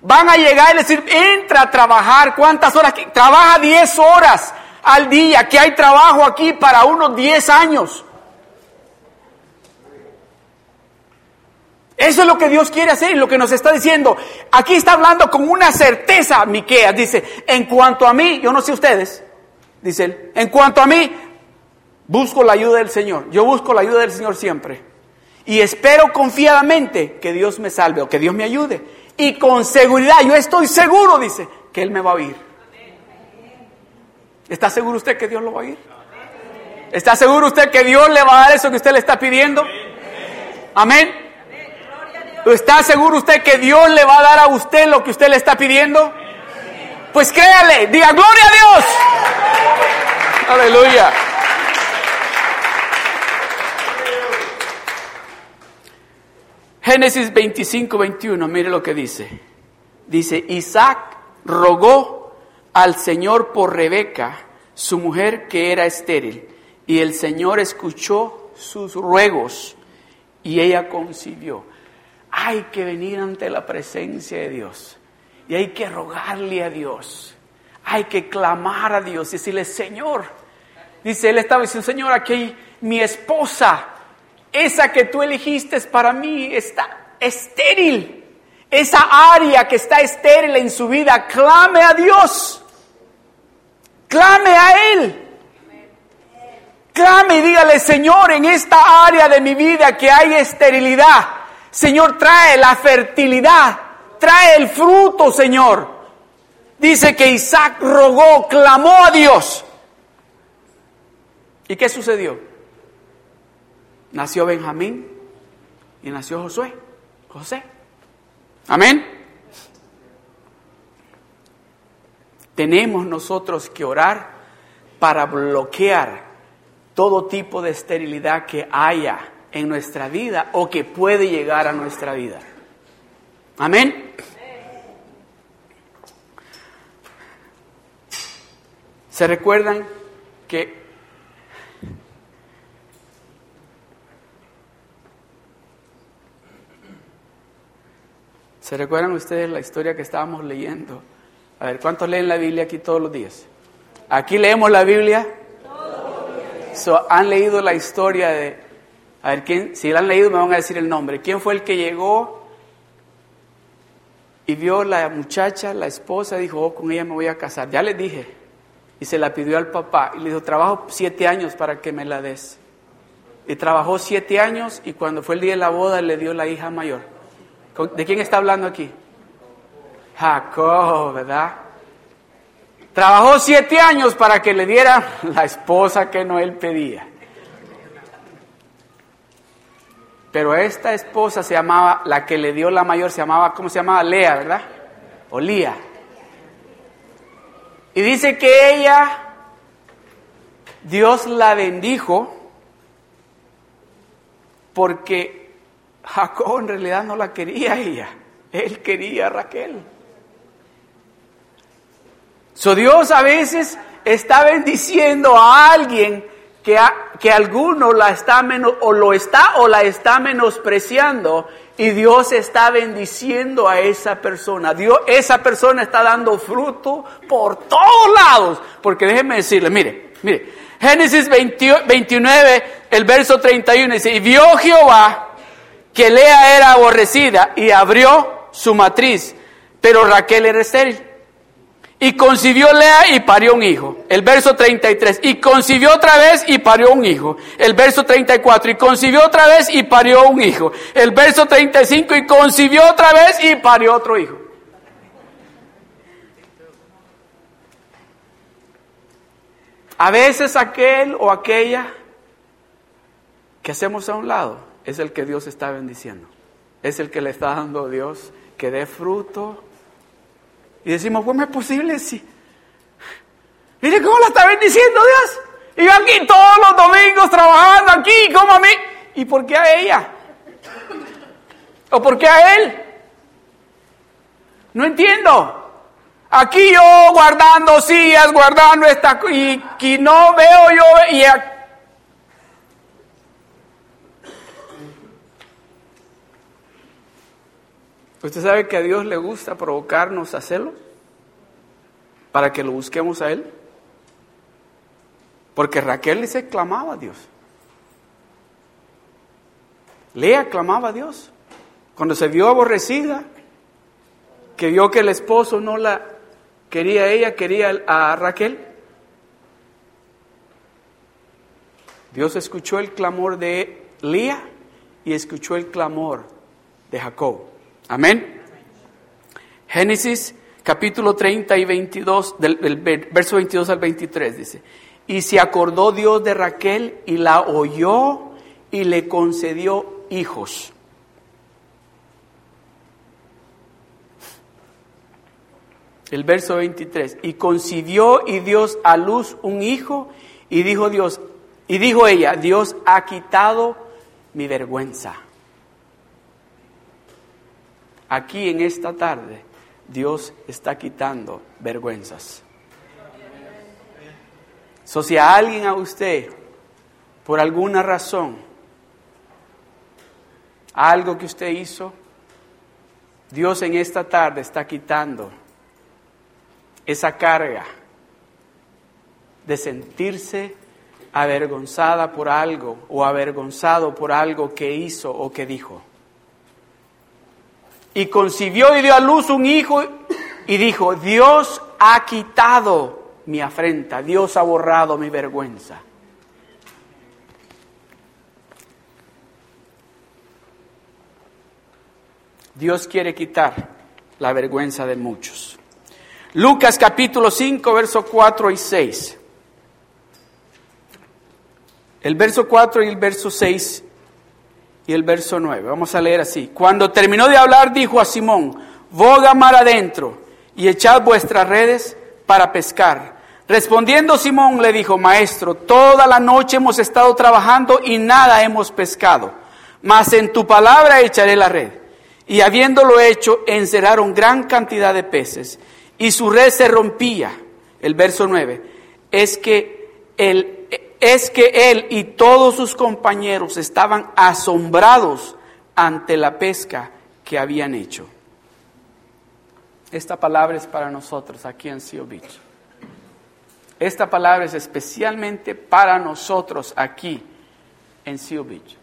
Van a llegar y decir, entra a trabajar, ¿cuántas horas? Trabaja 10 horas al día, que hay trabajo aquí para unos 10 años. Eso es lo que Dios quiere hacer y lo que nos está diciendo. Aquí está hablando con una certeza, Miqueas dice, en cuanto a mí, yo no sé ustedes, dice él, en cuanto a mí, busco la ayuda del Señor. Yo busco la ayuda del Señor siempre. Y espero confiadamente que Dios me salve o que Dios me ayude. Y con seguridad, yo estoy seguro, dice, que Él me va a oír. ¿Está seguro usted que Dios lo va a oír? ¿Está seguro usted que Dios le va a dar eso que usted le está pidiendo? Amén. ¿Está seguro usted que Dios le va a dar a usted lo que usted le está pidiendo? Pues créale, diga gloria a Dios. Aleluya. Génesis 25, 21, mire lo que dice. Dice, Isaac rogó al Señor por Rebeca, su mujer que era estéril, y el Señor escuchó sus ruegos y ella concibió hay que venir ante la presencia de Dios y hay que rogarle a Dios. Hay que clamar a Dios y decirle, Señor, dice, él estaba diciendo, Señor, aquí mi esposa, esa que tú elegiste para mí, está estéril. Esa área que está estéril en su vida, clame a Dios. Clame a Él. Clame y dígale, Señor, en esta área de mi vida que hay esterilidad, Señor, trae la fertilidad, trae el fruto, Señor. Dice que Isaac rogó, clamó a Dios. ¿Y qué sucedió? Nació Benjamín y nació Josué, José. Amén. Tenemos nosotros que orar para bloquear todo tipo de esterilidad que haya en nuestra vida o que puede llegar a nuestra vida. Amén. ¿Se recuerdan que ¿Se recuerdan ustedes la historia que estábamos leyendo? A ver, ¿cuántos leen la Biblia aquí todos los días? Aquí leemos la Biblia. ¿Han leído la historia de a ver, ¿quién, si la han leído me van a decir el nombre. ¿Quién fue el que llegó y vio la muchacha, la esposa, dijo, oh, con ella me voy a casar? Ya le dije. Y se la pidió al papá y le dijo, trabajo siete años para que me la des. Y trabajó siete años y cuando fue el día de la boda le dio la hija mayor. ¿De quién está hablando aquí? Jacob, ¿verdad? Trabajó siete años para que le diera la esposa que no él pedía. Pero esta esposa se llamaba, la que le dio la mayor, se llamaba, ¿cómo se llamaba? Lea, ¿verdad? O Lía. Y dice que ella, Dios la bendijo porque Jacob en realidad no la quería ella, él quería a Raquel. So Dios a veces está bendiciendo a alguien que, que alguno la está menos, o lo está o la está menospreciando y Dios está bendiciendo a esa persona. Dios, esa persona está dando fruto por todos lados. Porque déjenme decirle, mire, mire, Génesis 29, el verso 31 dice, y vio Jehová que Lea era aborrecida y abrió su matriz, pero Raquel era estéril. Y concibió Lea y parió un hijo. El verso 33. Y concibió otra vez y parió un hijo. El verso 34. Y concibió otra vez y parió un hijo. El verso 35. Y concibió otra vez y parió otro hijo. A veces aquel o aquella que hacemos a un lado es el que Dios está bendiciendo. Es el que le está dando a Dios que dé fruto y decimos, ¿cómo es posible? Si... Mire cómo la está bendiciendo Dios. Y yo aquí todos los domingos trabajando aquí, como a mí. ¿Y por qué a ella? ¿O por qué a él? No entiendo. Aquí yo guardando sillas, guardando esta y, y no veo yo y ¿Usted sabe que a Dios le gusta provocarnos a hacerlo? Para que lo busquemos a Él. Porque Raquel le se clamaba a Dios. Lea clamaba a Dios. Cuando se vio aborrecida, que vio que el esposo no la quería ella, quería a Raquel. Dios escuchó el clamor de Lía y escuchó el clamor de Jacob. Amén. Génesis capítulo 30 y 22, del, verso 22 al 23 dice, y se acordó Dios de Raquel y la oyó y le concedió hijos. El verso 23, y concibió y Dios a luz un hijo y dijo Dios, y dijo ella, Dios ha quitado mi vergüenza. Aquí en esta tarde Dios está quitando vergüenzas. So, si a alguien a usted, por alguna razón, algo que usted hizo, Dios en esta tarde está quitando esa carga de sentirse avergonzada por algo o avergonzado por algo que hizo o que dijo. Y concibió y dio a luz un hijo y dijo, Dios ha quitado mi afrenta, Dios ha borrado mi vergüenza. Dios quiere quitar la vergüenza de muchos. Lucas capítulo 5, verso 4 y 6. El verso 4 y el verso 6 y el verso 9. Vamos a leer así. Cuando terminó de hablar, dijo a Simón, boga mar adentro y echad vuestras redes para pescar. Respondiendo Simón le dijo, Maestro, toda la noche hemos estado trabajando y nada hemos pescado, mas en tu palabra echaré la red. Y habiéndolo hecho, encerraron gran cantidad de peces, y su red se rompía. El verso 9, es que él, es que él y todos sus compañeros estaban asombrados ante la pesca que habían hecho. Esta palabra es para nosotros aquí en Seal Beach. Esta palabra es especialmente para nosotros aquí en Seal Beach.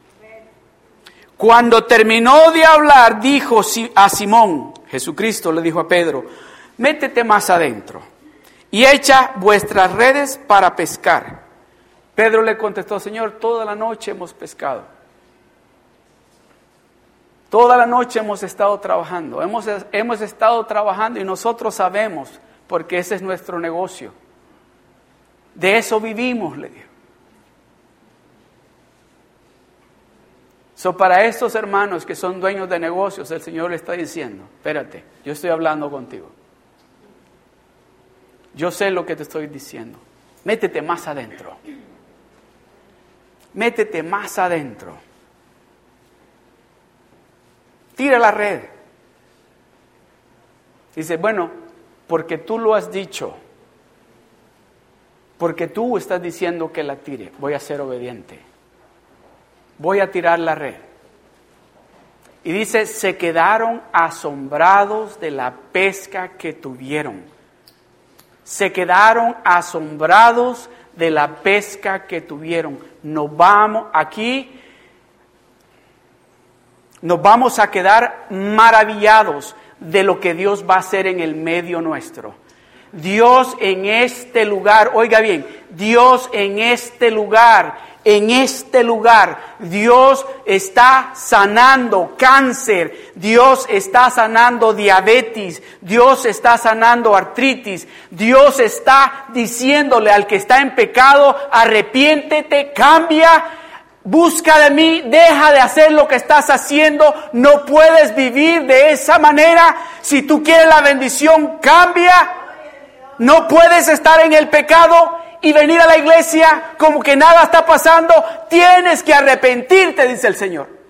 Cuando terminó de hablar, dijo a Simón, Jesucristo le dijo a Pedro, métete más adentro y echa vuestras redes para pescar. Pedro le contestó, Señor, toda la noche hemos pescado. Toda la noche hemos estado trabajando, hemos, hemos estado trabajando y nosotros sabemos, porque ese es nuestro negocio. De eso vivimos, le dijo. So, para estos hermanos que son dueños de negocios, el Señor le está diciendo, espérate, yo estoy hablando contigo. Yo sé lo que te estoy diciendo. Métete más adentro. Métete más adentro. Tira la red. Dice, bueno, porque tú lo has dicho, porque tú estás diciendo que la tire, voy a ser obediente. Voy a tirar la red. Y dice, se quedaron asombrados de la pesca que tuvieron. Se quedaron asombrados de la pesca que tuvieron. Nos vamos aquí, nos vamos a quedar maravillados de lo que Dios va a hacer en el medio nuestro. Dios en este lugar, oiga bien, Dios en este lugar, en este lugar, Dios está sanando cáncer, Dios está sanando diabetes, Dios está sanando artritis, Dios está diciéndole al que está en pecado, arrepiéntete, cambia, busca de mí, deja de hacer lo que estás haciendo, no puedes vivir de esa manera, si tú quieres la bendición, cambia. No puedes estar en el pecado y venir a la iglesia como que nada está pasando, tienes que arrepentirte, dice el Señor.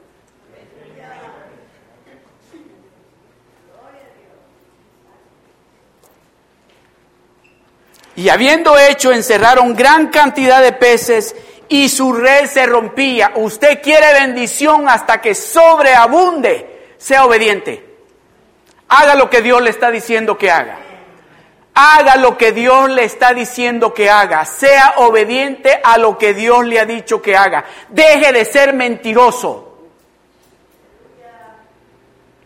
Y habiendo hecho, encerraron gran cantidad de peces y su red se rompía. Usted quiere bendición hasta que sobreabunde. Sea obediente. Haga lo que Dios le está diciendo que haga. Haga lo que Dios le está diciendo que haga. Sea obediente a lo que Dios le ha dicho que haga. Deje de ser mentiroso.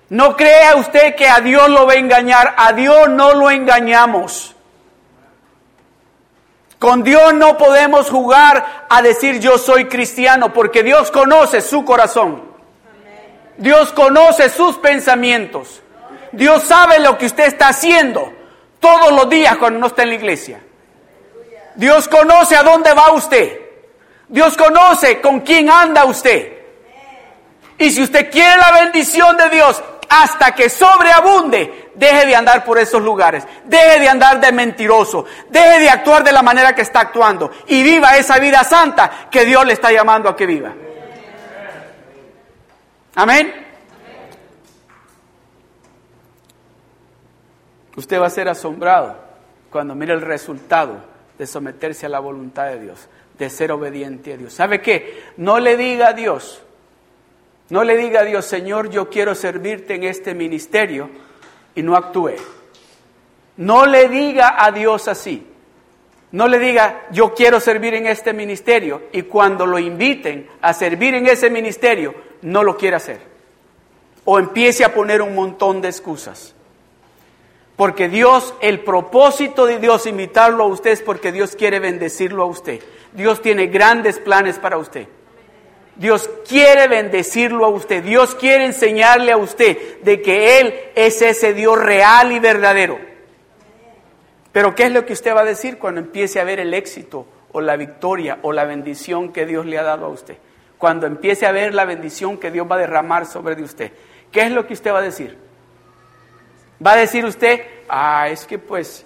No crea usted que a Dios lo va a engañar. A Dios no lo engañamos. Con Dios no podemos jugar a decir yo soy cristiano porque Dios conoce su corazón. Dios conoce sus pensamientos. Dios sabe lo que usted está haciendo todos los días cuando no está en la iglesia. Dios conoce a dónde va usted. Dios conoce con quién anda usted. Y si usted quiere la bendición de Dios hasta que sobreabunde, deje de andar por esos lugares. Deje de andar de mentiroso. Deje de actuar de la manera que está actuando. Y viva esa vida santa que Dios le está llamando a que viva. Amén. Usted va a ser asombrado cuando mire el resultado de someterse a la voluntad de Dios, de ser obediente a Dios. ¿Sabe qué? No le diga a Dios, no le diga a Dios, Señor, yo quiero servirte en este ministerio y no actúe. No le diga a Dios así. No le diga, yo quiero servir en este ministerio y cuando lo inviten a servir en ese ministerio, no lo quiera hacer. O empiece a poner un montón de excusas. Porque Dios, el propósito de Dios invitarlo a usted es porque Dios quiere bendecirlo a usted. Dios tiene grandes planes para usted. Dios quiere bendecirlo a usted. Dios quiere enseñarle a usted de que Él es ese Dios real y verdadero. Pero ¿qué es lo que usted va a decir cuando empiece a ver el éxito o la victoria o la bendición que Dios le ha dado a usted? Cuando empiece a ver la bendición que Dios va a derramar sobre de usted. ¿Qué es lo que usted va a decir? Va a decir usted, ah, es que pues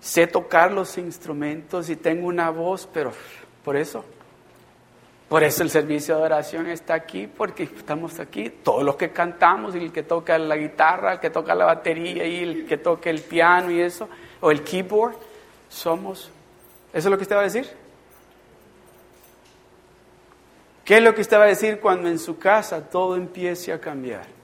sé tocar los instrumentos y tengo una voz, pero por eso, por eso el servicio de oración está aquí, porque estamos aquí, todos los que cantamos, y el que toca la guitarra, el que toca la batería y el que toca el piano y eso, o el keyboard, somos. ¿Eso es lo que usted va a decir? ¿Qué es lo que usted va a decir cuando en su casa todo empiece a cambiar?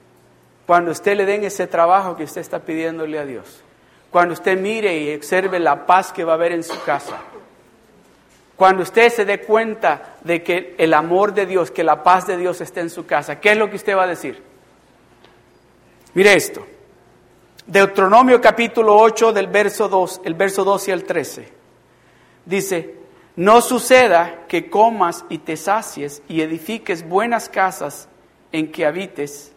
Cuando usted le den ese trabajo que usted está pidiéndole a Dios. Cuando usted mire y observe la paz que va a haber en su casa. Cuando usted se dé cuenta de que el amor de Dios, que la paz de Dios está en su casa, ¿qué es lo que usted va a decir? Mire esto. Deuteronomio capítulo 8 del verso 2, el verso 2 y el 13. Dice, no suceda que comas y te sacies y edifiques buenas casas en que habites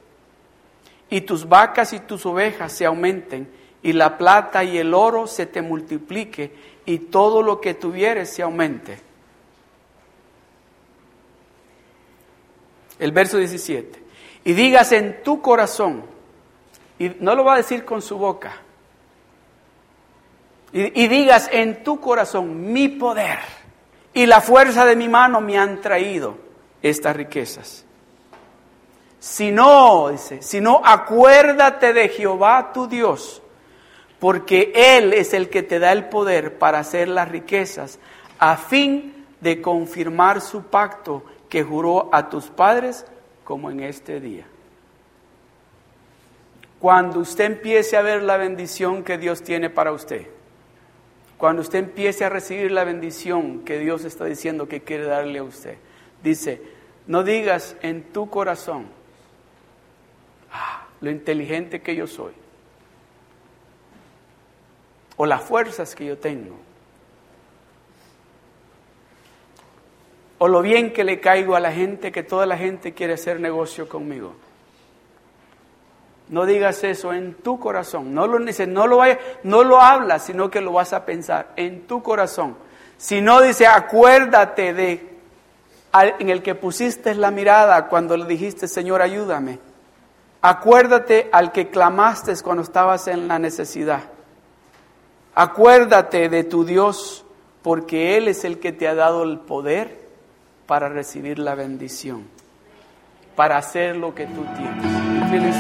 y tus vacas y tus ovejas se aumenten, y la plata y el oro se te multiplique, y todo lo que tuvieres se aumente. El verso 17. Y digas en tu corazón, y no lo va a decir con su boca, y, y digas en tu corazón, mi poder y la fuerza de mi mano me han traído estas riquezas. Si no, dice, si no, acuérdate de Jehová tu Dios, porque Él es el que te da el poder para hacer las riquezas, a fin de confirmar su pacto que juró a tus padres como en este día. Cuando usted empiece a ver la bendición que Dios tiene para usted, cuando usted empiece a recibir la bendición que Dios está diciendo que quiere darle a usted, dice, no digas en tu corazón, lo inteligente que yo soy, o las fuerzas que yo tengo, o lo bien que le caigo a la gente, que toda la gente quiere hacer negocio conmigo. No digas eso en tu corazón. No lo dice, no lo vaya, no lo hablas, sino que lo vas a pensar en tu corazón. Si no dice, acuérdate de en el que pusiste la mirada cuando le dijiste, Señor, ayúdame. Acuérdate al que clamaste cuando estabas en la necesidad. Acuérdate de tu Dios, porque Él es el que te ha dado el poder para recibir la bendición, para hacer lo que tú tienes.